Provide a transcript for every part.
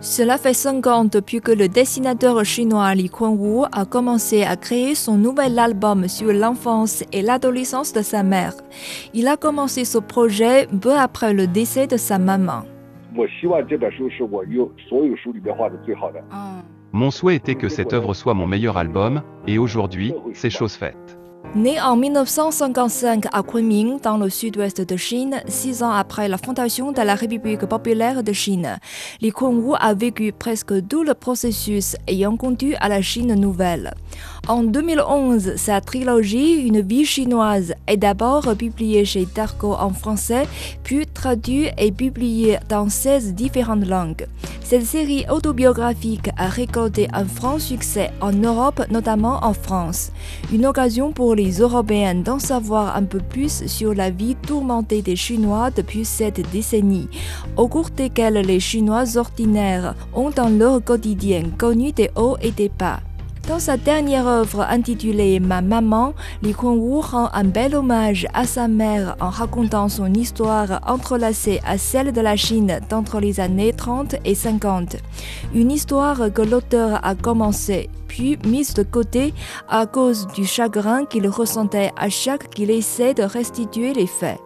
Cela fait cinq ans depuis que le dessinateur chinois Li Kuan-wu a commencé à créer son nouvel album sur l'enfance et l'adolescence de sa mère. Il a commencé ce projet peu après le décès de sa maman. Mon souhait était que cette œuvre soit mon meilleur album, et aujourd'hui, c'est chose faite. Né en 1955 à Kunming, dans le sud-ouest de Chine, six ans après la fondation de la République populaire de Chine, Li Kuan-wu a vécu presque tout le processus ayant conduit à la Chine nouvelle. En 2011, sa trilogie Une vie chinoise est d'abord publiée chez Darko en français, puis traduite et publiée dans 16 différentes langues. Cette série autobiographique a récolté un franc succès en Europe, notamment en France. Une occasion pour les Européens d'en savoir un peu plus sur la vie tourmentée des Chinois depuis cette décennie, au cours desquelles les Chinois ordinaires ont dans leur quotidien connu des hauts et des bas. Dans sa dernière œuvre intitulée Ma maman, Li Kuan-wu rend un bel hommage à sa mère en racontant son histoire entrelacée à celle de la Chine d'entre les années 30 et 50. Une histoire que l'auteur a commencé puis mise de côté à cause du chagrin qu'il ressentait à chaque qu'il essaie de restituer les faits.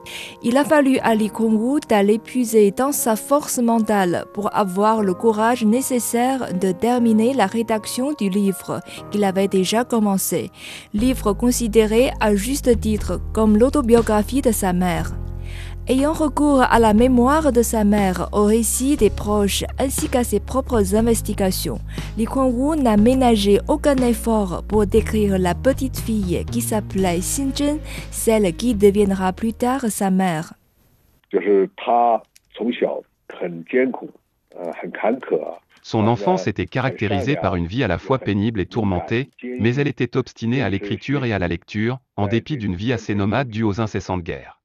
Il a fallu à Li Kuan-wu d'aller puiser dans sa force mentale pour avoir le courage nécessaire de terminer la rédaction du livre qu'il avait déjà commencé, livre considéré à juste titre comme l'autobiographie de sa mère. Ayant recours à la mémoire de sa mère, au récit des proches ainsi qu'à ses propres investigations, Li Kuan-wu n'a ménagé aucun effort pour décrire la petite fille qui s'appelait Xinzhen, celle qui deviendra plus tard sa mère. Son enfance était caractérisée par une vie à la fois pénible et tourmentée, mais elle était obstinée à l'écriture et à la lecture, en dépit d'une vie assez nomade due aux incessantes guerres.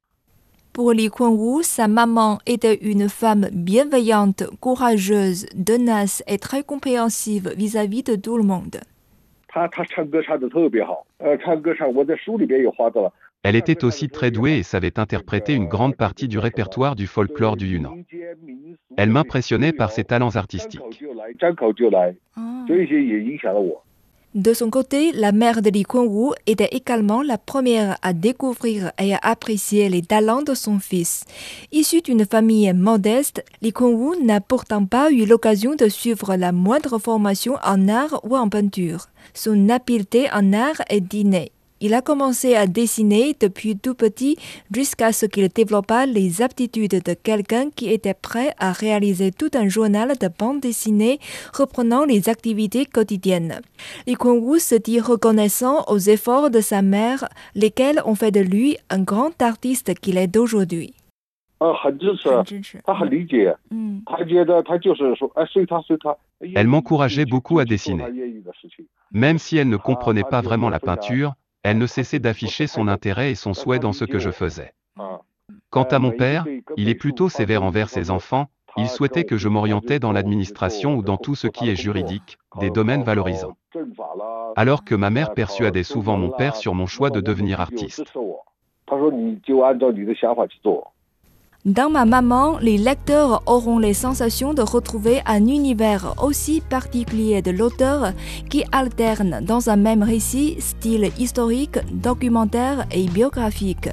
Pour Li Kuan-wu, sa maman était une femme bienveillante, courageuse, tenace et très compréhensive vis-à-vis de tout le monde. Elle était aussi très douée et savait interpréter une grande partie du répertoire du folklore du Yunnan. Elle m'impressionnait par ses talents artistiques. De son côté, la mère de Li Kuan-wu était également la première à découvrir et à apprécier les talents de son fils. Issu d'une famille modeste, Li Kuan-wu n'a pourtant pas eu l'occasion de suivre la moindre formation en art ou en peinture. Son habileté en art est innée. Il a commencé à dessiner depuis tout petit jusqu'à ce qu'il développa les aptitudes de quelqu'un qui était prêt à réaliser tout un journal de bande dessinée reprenant les activités quotidiennes. Li Kuan-wu se dit reconnaissant aux efforts de sa mère, lesquels ont fait de lui un grand artiste qu'il est d'aujourd'hui. Elle m'encourageait beaucoup à dessiner. Même si elle ne comprenait pas vraiment la peinture, elle ne cessait d'afficher son intérêt et son souhait dans ce que je faisais. Quant à mon père, il est plutôt sévère envers ses enfants, il souhaitait que je m'orientais dans l'administration ou dans tout ce qui est juridique, des domaines valorisants. Alors que ma mère persuadait souvent mon père sur mon choix de devenir artiste. Dans ma maman, les lecteurs auront les sensations de retrouver un univers aussi particulier de l'auteur qui alterne dans un même récit style historique, documentaire et biographique.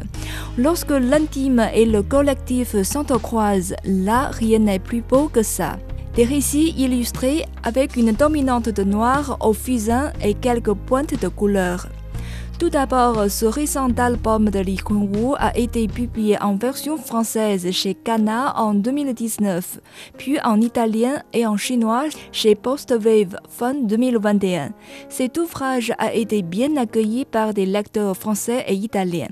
Lorsque l'intime et le collectif s'entrecroisent, là rien n'est plus beau que ça. Des récits illustrés avec une dominante de noir au fusain et quelques pointes de couleur. Tout d'abord, ce récent album de Li Kuan-wu a été publié en version française chez Kana en 2019, puis en italien et en chinois chez Postwave fin 2021. Cet ouvrage a été bien accueilli par des lecteurs français et italiens.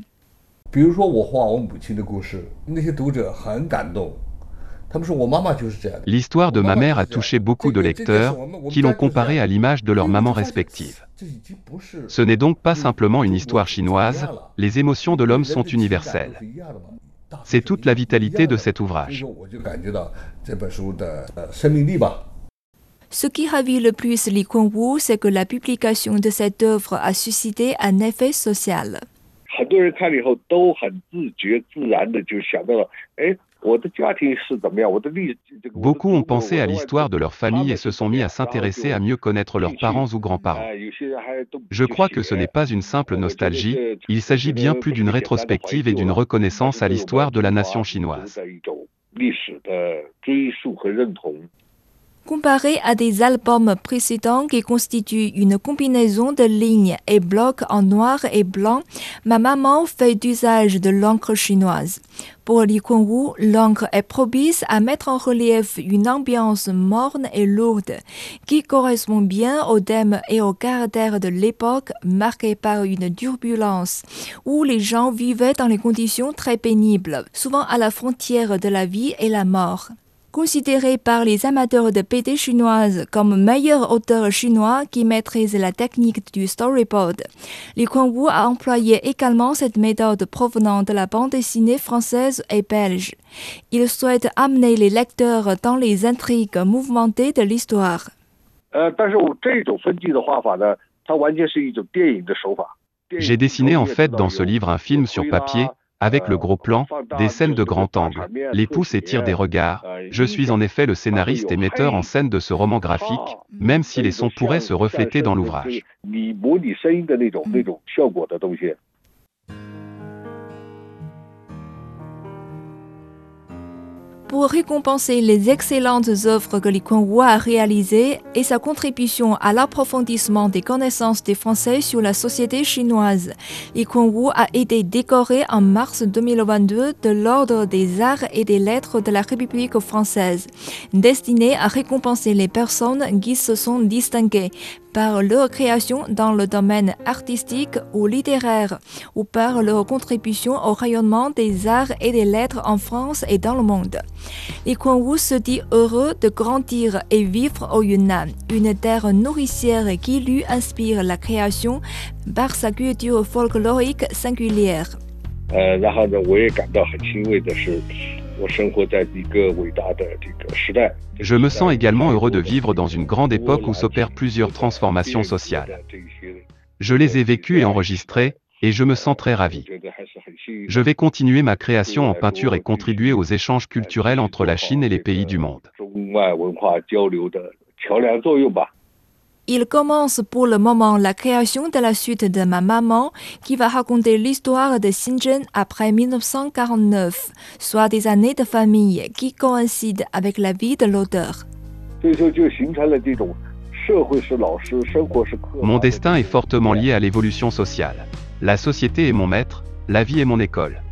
L'histoire de ma mère a touché beaucoup de lecteurs qui l'ont comparée à l'image de leurs mamans respectives. Ce n'est donc pas simplement une histoire chinoise, les émotions de l'homme sont universelles. C'est toute la vitalité de cet ouvrage. Ce qui ravit le plus Li Kuan-wu, c'est que la publication de cette œuvre a suscité un effet social. Beaucoup ont pensé à l'histoire de leur famille et se sont mis à s'intéresser à mieux connaître leurs parents ou grands-parents. Je crois que ce n'est pas une simple nostalgie, il s'agit bien plus d'une rétrospective et d'une reconnaissance à l'histoire de la nation chinoise. Comparé à des albums précédents qui constituent une combinaison de lignes et blocs en noir et blanc, ma maman fait usage de l'encre chinoise. Pour Li Kunwu, l'encre est propice à mettre en relief une ambiance morne et lourde qui correspond bien au thème et au caractère de l'époque marquée par une turbulence où les gens vivaient dans les conditions très pénibles, souvent à la frontière de la vie et la mort. Considéré par les amateurs de BD chinoise comme meilleur auteur chinois qui maîtrise la technique du storyboard, Li Kuan-Wu a employé également cette méthode provenant de la bande dessinée française et belge. Il souhaite amener les lecteurs dans les intrigues mouvementées de l'histoire. J'ai dessiné en fait dans ce livre un film sur papier avec le gros plan, des scènes de grand angle. Les pouces étirent des regards. Je suis en effet le scénariste et metteur en scène de ce roman graphique, même si les sons pourraient se refléter dans l'ouvrage. Pour récompenser les excellentes œuvres que Li Kuan-Wu a réalisées et sa contribution à l'approfondissement des connaissances des Français sur la société chinoise. Li Kuan-Wu a été décoré en mars 2022 de l'Ordre des Arts et des Lettres de la République française, destiné à récompenser les personnes qui se sont distinguées par leur création dans le domaine artistique ou littéraire, ou par leur contribution au rayonnement des arts et des lettres en France et dans le monde. Li Kuan-Wu se dit heureux de grandir et vivre au Yunnan, une terre nourricière qui lui inspire la création par sa culture folklorique singulière. Je me sens également heureux de vivre dans une grande époque où s'opèrent plusieurs transformations sociales. Je les ai vécues et enregistrées, et je me sens très ravi. Je vais continuer ma création en peinture et contribuer aux échanges culturels entre la Chine et les pays du monde. Il commence pour le moment la création de la suite de Ma Maman qui va raconter l'histoire de Xinzhen après 1949, soit des années de famille qui coïncident avec la vie de l'auteur. Mon destin est fortement lié à l'évolution sociale. La société est mon maître, la vie est mon école.